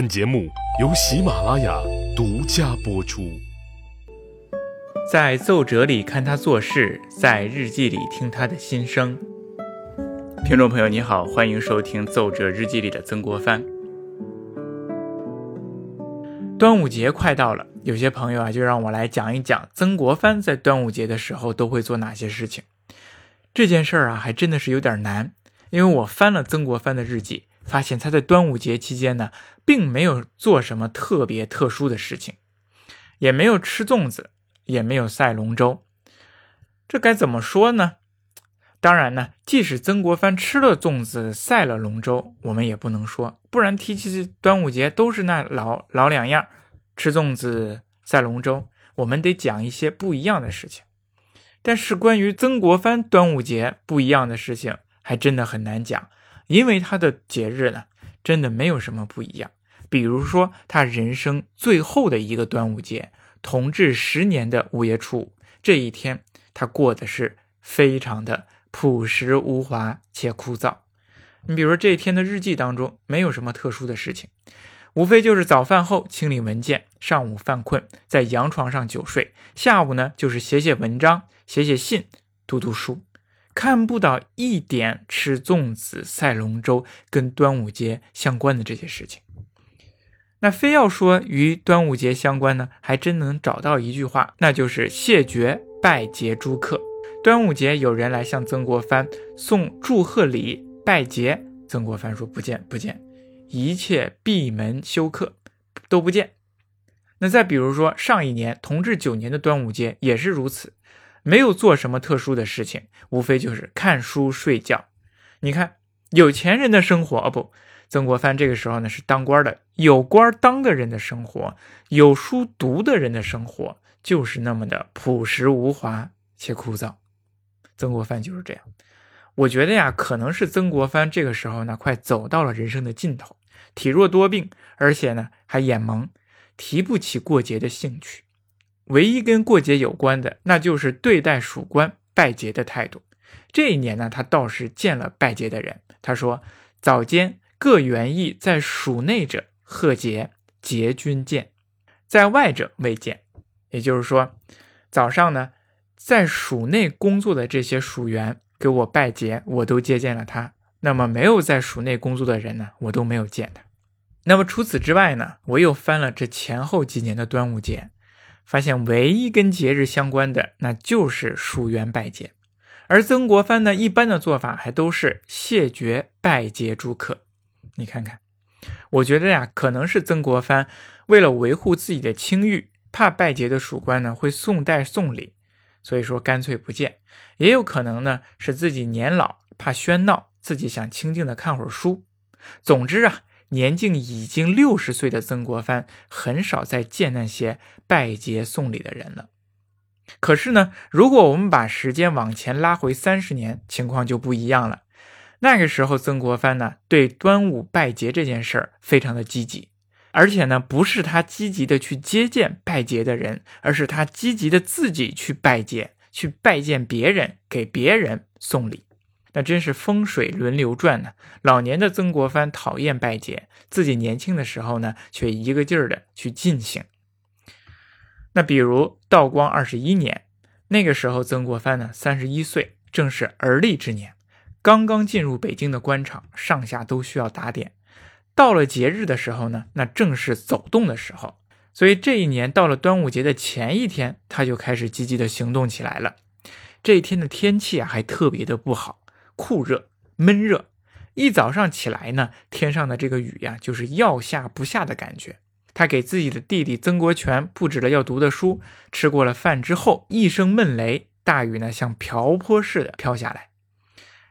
本节目由喜马拉雅独家播出。在奏折里看他做事，在日记里听他的心声。听众朋友，你好，欢迎收听《奏折日记里的曾国藩》。端午节快到了，有些朋友啊，就让我来讲一讲曾国藩在端午节的时候都会做哪些事情。这件事儿啊，还真的是有点难，因为我翻了曾国藩的日记。发现他在端午节期间呢，并没有做什么特别特殊的事情，也没有吃粽子，也没有赛龙舟。这该怎么说呢？当然呢，即使曾国藩吃了粽子，赛了龙舟，我们也不能说，不然提起端午节都是那老老两样：吃粽子、赛龙舟。我们得讲一些不一样的事情。但是关于曾国藩端午节不一样的事情，还真的很难讲。因为他的节日呢，真的没有什么不一样。比如说，他人生最后的一个端午节，同治十年的五月初五这一天，他过的是非常的朴实无华且枯燥。你比如说这一天的日记当中，没有什么特殊的事情，无非就是早饭后清理文件，上午犯困在洋床上久睡，下午呢就是写写文章、写写信、读读书。看不到一点吃粽子、赛龙舟跟端午节相关的这些事情，那非要说与端午节相关呢，还真能找到一句话，那就是谢绝拜节诸客。端午节有人来向曾国藩送祝贺礼、拜节，曾国藩说不见不见，一切闭门休克，都不见。那再比如说上一年同治九年的端午节也是如此。没有做什么特殊的事情，无非就是看书睡觉。你看，有钱人的生活哦，不，曾国藩这个时候呢是当官的，有官当的人的生活，有书读的人的生活，就是那么的朴实无华且枯燥。曾国藩就是这样。我觉得呀，可能是曾国藩这个时候呢，快走到了人生的尽头，体弱多病，而且呢还眼蒙，提不起过节的兴趣。唯一跟过节有关的，那就是对待属官拜节的态度。这一年呢，他倒是见了拜节的人。他说：“早间各园役在署内者贺节，节君见；在外者未见。”也就是说，早上呢，在署内工作的这些署员给我拜节，我都接见了他。那么没有在署内工作的人呢，我都没有见他。那么除此之外呢，我又翻了这前后几年的端午节。发现唯一跟节日相关的，那就是署员拜节，而曾国藩呢，一般的做法还都是谢绝拜节诸客。你看看，我觉得呀，可能是曾国藩为了维护自己的清誉，怕拜节的属官呢会送代送礼，所以说干脆不见。也有可能呢是自己年老，怕喧闹，自己想清静的看会儿书。总之啊。年近已经六十岁的曾国藩，很少再见那些拜节送礼的人了。可是呢，如果我们把时间往前拉回三十年，情况就不一样了。那个时候，曾国藩呢，对端午拜节这件事儿非常的积极，而且呢，不是他积极的去接见拜节的人，而是他积极的自己去拜节，去拜见别人，给别人送礼。那真是风水轮流转呢。老年的曾国藩讨厌拜节，自己年轻的时候呢，却一个劲儿的去进行。那比如道光二十一年，那个时候曾国藩呢三十一岁，正是而立之年，刚刚进入北京的官场，上下都需要打点。到了节日的时候呢，那正是走动的时候，所以这一年到了端午节的前一天，他就开始积极的行动起来了。这一天的天气啊，还特别的不好。酷热闷热，一早上起来呢，天上的这个雨呀，就是要下不下的感觉。他给自己的弟弟曾国荃布置了要读的书，吃过了饭之后，一声闷雷，大雨呢像瓢泼似的飘下来。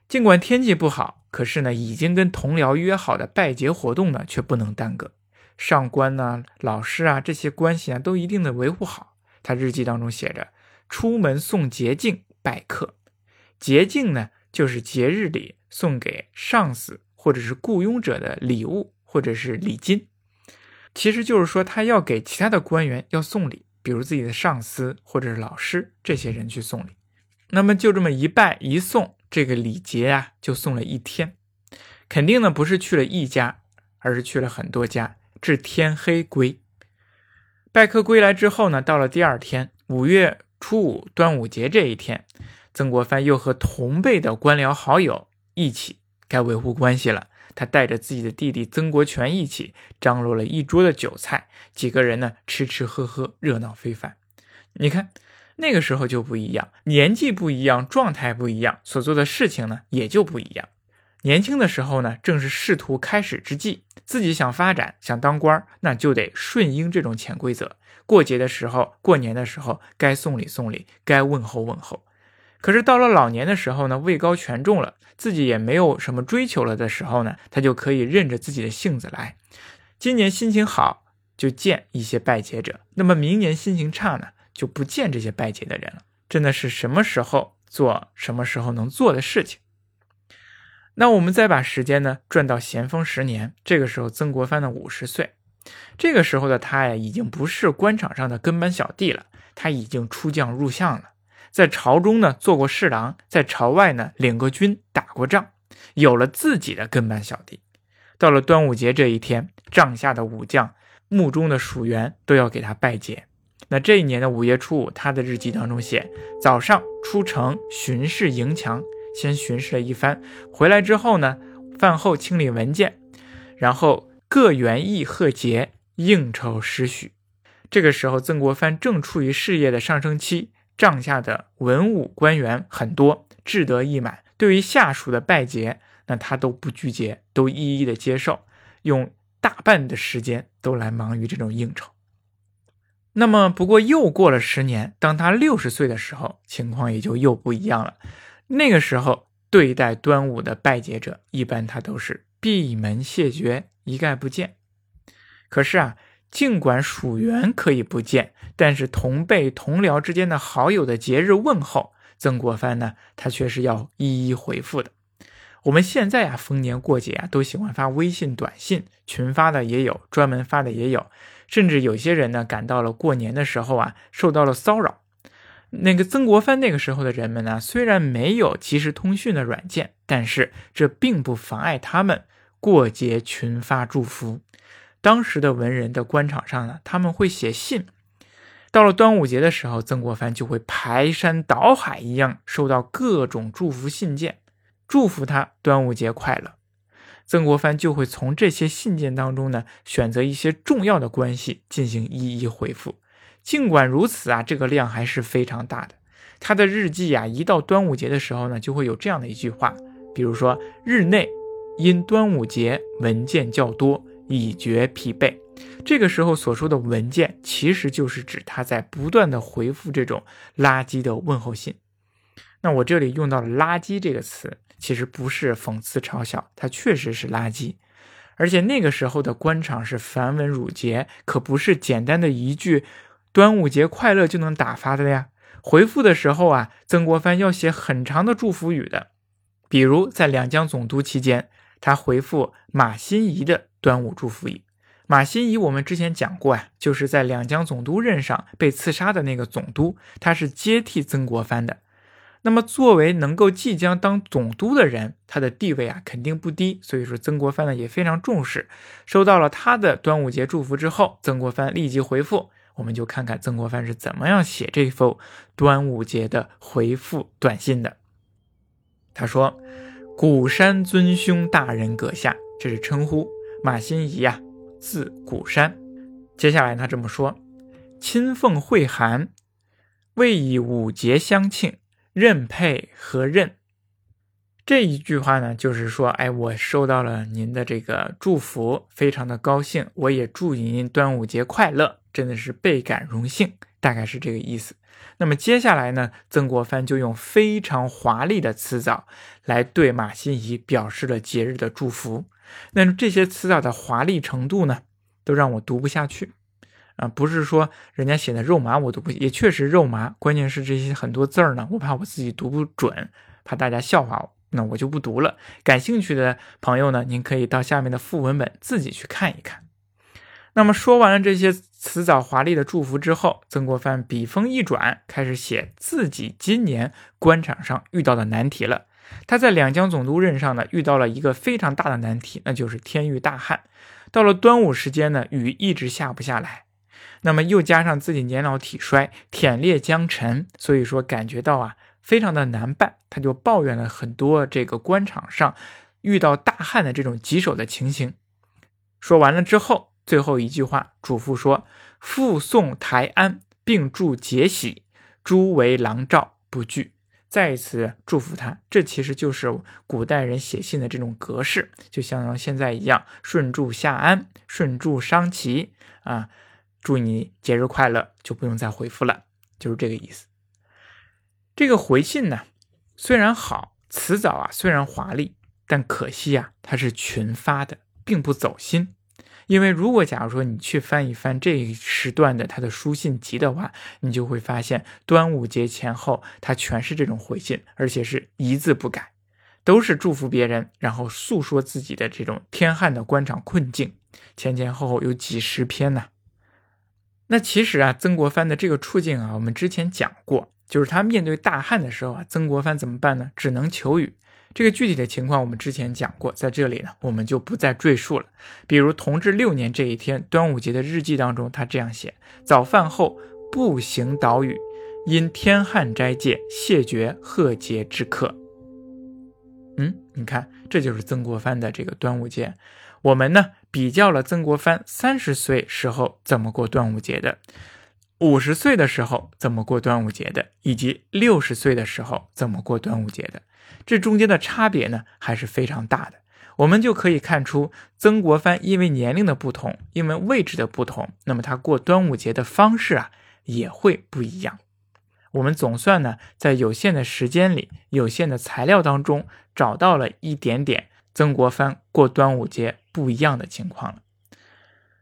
尽管天气不好，可是呢，已经跟同僚约好的拜节活动呢，却不能耽搁。上官呢、老师啊这些关系啊，都一定得维护好。他日记当中写着：出门送捷径拜客，捷径呢。就是节日里送给上司或者是雇佣者的礼物或者是礼金，其实就是说他要给其他的官员要送礼，比如自己的上司或者是老师这些人去送礼。那么就这么一拜一送，这个礼节啊就送了一天，肯定呢不是去了一家，而是去了很多家，至天黑归。拜客归来之后呢，到了第二天，五月初五，端午节这一天，曾国藩又和同辈的官僚好友一起该维护关系了。他带着自己的弟弟曾国荃一起张罗了一桌的酒菜，几个人呢吃吃喝喝，热闹非凡。你看那个时候就不一样，年纪不一样，状态不一样，所做的事情呢也就不一样。年轻的时候呢，正是仕途开始之际，自己想发展、想当官那就得顺应这种潜规则。过节的时候、过年的时候，该送礼送礼，该问候问候。可是到了老年的时候呢，位高权重了，自己也没有什么追求了的时候呢，他就可以任着自己的性子来。今年心情好，就见一些拜节者；那么明年心情差呢，就不见这些拜节的人了。真的是什么时候做什么时候能做的事情。那我们再把时间呢转到咸丰十年，这个时候曾国藩的五十岁，这个时候的他呀，已经不是官场上的跟班小弟了，他已经出将入相了，在朝中呢做过侍郎，在朝外呢领过军，打过仗，有了自己的跟班小弟。到了端午节这一天，帐下的武将、墓中的属员都要给他拜节。那这一年的五月初五，他的日记当中写：早上出城巡视营墙。先巡视了一番，回来之后呢，饭后清理文件，然后各园艺贺节，应酬时许。这个时候，曾国藩正处于事业的上升期，帐下的文武官员很多，志得意满。对于下属的拜节，那他都不拒绝，都一一的接受，用大半的时间都来忙于这种应酬。那么，不过又过了十年，当他六十岁的时候，情况也就又不一样了。那个时候对待端午的拜节者，一般他都是闭门谢绝，一概不见。可是啊，尽管属员可以不见，但是同辈同僚之间的好友的节日问候，曾国藩呢，他却是要一一回复的。我们现在啊，逢年过节啊，都喜欢发微信短信，群发的也有，专门发的也有，甚至有些人呢，赶到了过年的时候啊，受到了骚扰。那个曾国藩那个时候的人们呢，虽然没有即时通讯的软件，但是这并不妨碍他们过节群发祝福。当时的文人的官场上呢，他们会写信。到了端午节的时候，曾国藩就会排山倒海一样收到各种祝福信件，祝福他端午节快乐。曾国藩就会从这些信件当中呢，选择一些重要的关系进行一一回复。尽管如此啊，这个量还是非常大的。他的日记啊，一到端午节的时候呢，就会有这样的一句话，比如说日内因端午节文件较多，已觉疲惫。这个时候所说的文件，其实就是指他在不断的回复这种垃圾的问候信。那我这里用到了“垃圾”这个词，其实不是讽刺嘲笑，它确实是垃圾。而且那个时候的官场是繁文缛节，可不是简单的一句。端午节快乐就能打发的呀！回复的时候啊，曾国藩要写很长的祝福语的。比如在两江总督期间，他回复马新贻的端午祝福语。马新贻我们之前讲过啊，就是在两江总督任上被刺杀的那个总督，他是接替曾国藩的。那么作为能够即将当总督的人，他的地位啊肯定不低，所以说曾国藩呢也非常重视。收到了他的端午节祝福之后，曾国藩立即回复。我们就看看曾国藩是怎么样写这封端午节的回复短信的。他说：“古山尊兄大人阁下，这是称呼马新贻呀，字古山。接下来他这么说：亲奉会函，为以五节相庆，任配何任？这一句话呢，就是说，哎，我收到了您的这个祝福，非常的高兴，我也祝您端午节快乐。”真的是倍感荣幸，大概是这个意思。那么接下来呢，曾国藩就用非常华丽的辞藻来对马新贻表示了节日的祝福。那这些辞藻的华丽程度呢，都让我读不下去啊！不是说人家写的肉麻我读不，也确实肉麻。关键是这些很多字儿呢，我怕我自己读不准，怕大家笑话我，那我就不读了。感兴趣的朋友呢，您可以到下面的副文本自己去看一看。那么说完了这些辞藻华丽的祝福之后，曾国藩笔锋一转，开始写自己今年官场上遇到的难题了。他在两江总督任上呢，遇到了一个非常大的难题，那就是天狱大旱。到了端午时间呢，雨一直下不下来，那么又加上自己年老体衰，忝列江沉，所以说感觉到啊非常的难办，他就抱怨了很多这个官场上遇到大旱的这种棘手的情形。说完了之后，最后一句话嘱咐说：“复送台安，并祝节喜，诸为郎照不惧。”再一次祝福他，这其实就是古代人写信的这种格式，就像现在一样，顺祝夏安，顺祝商祺啊，祝你节日快乐，就不用再回复了，就是这个意思。这个回信呢，虽然好，辞藻啊虽然华丽，但可惜啊，它是群发的，并不走心。因为如果假如说你去翻一翻这一时段的他的书信集的话，你就会发现端午节前后他全是这种回信，而且是一字不改，都是祝福别人，然后诉说自己的这种天旱的官场困境，前前后后有几十篇呢。那其实啊，曾国藩的这个处境啊，我们之前讲过，就是他面对大旱的时候啊，曾国藩怎么办呢？只能求雨。这个具体的情况我们之前讲过，在这里呢，我们就不再赘述了。比如同治六年这一天，端午节的日记当中，他这样写：早饭后步行岛屿，因天旱斋戒，谢绝贺节之客。嗯，你看，这就是曾国藩的这个端午节。我们呢，比较了曾国藩三十岁时候怎么过端午节的，五十岁的时候怎么过端午节的，以及六十岁的时候怎么过端午节的。这中间的差别呢，还是非常大的。我们就可以看出，曾国藩因为年龄的不同，因为位置的不同，那么他过端午节的方式啊，也会不一样。我们总算呢，在有限的时间里、有限的材料当中，找到了一点点曾国藩过端午节不一样的情况了。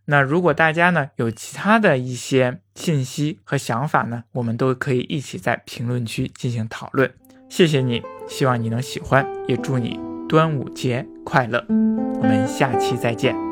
那如果大家呢有其他的一些信息和想法呢，我们都可以一起在评论区进行讨论。谢谢你，希望你能喜欢，也祝你端午节快乐。我们下期再见。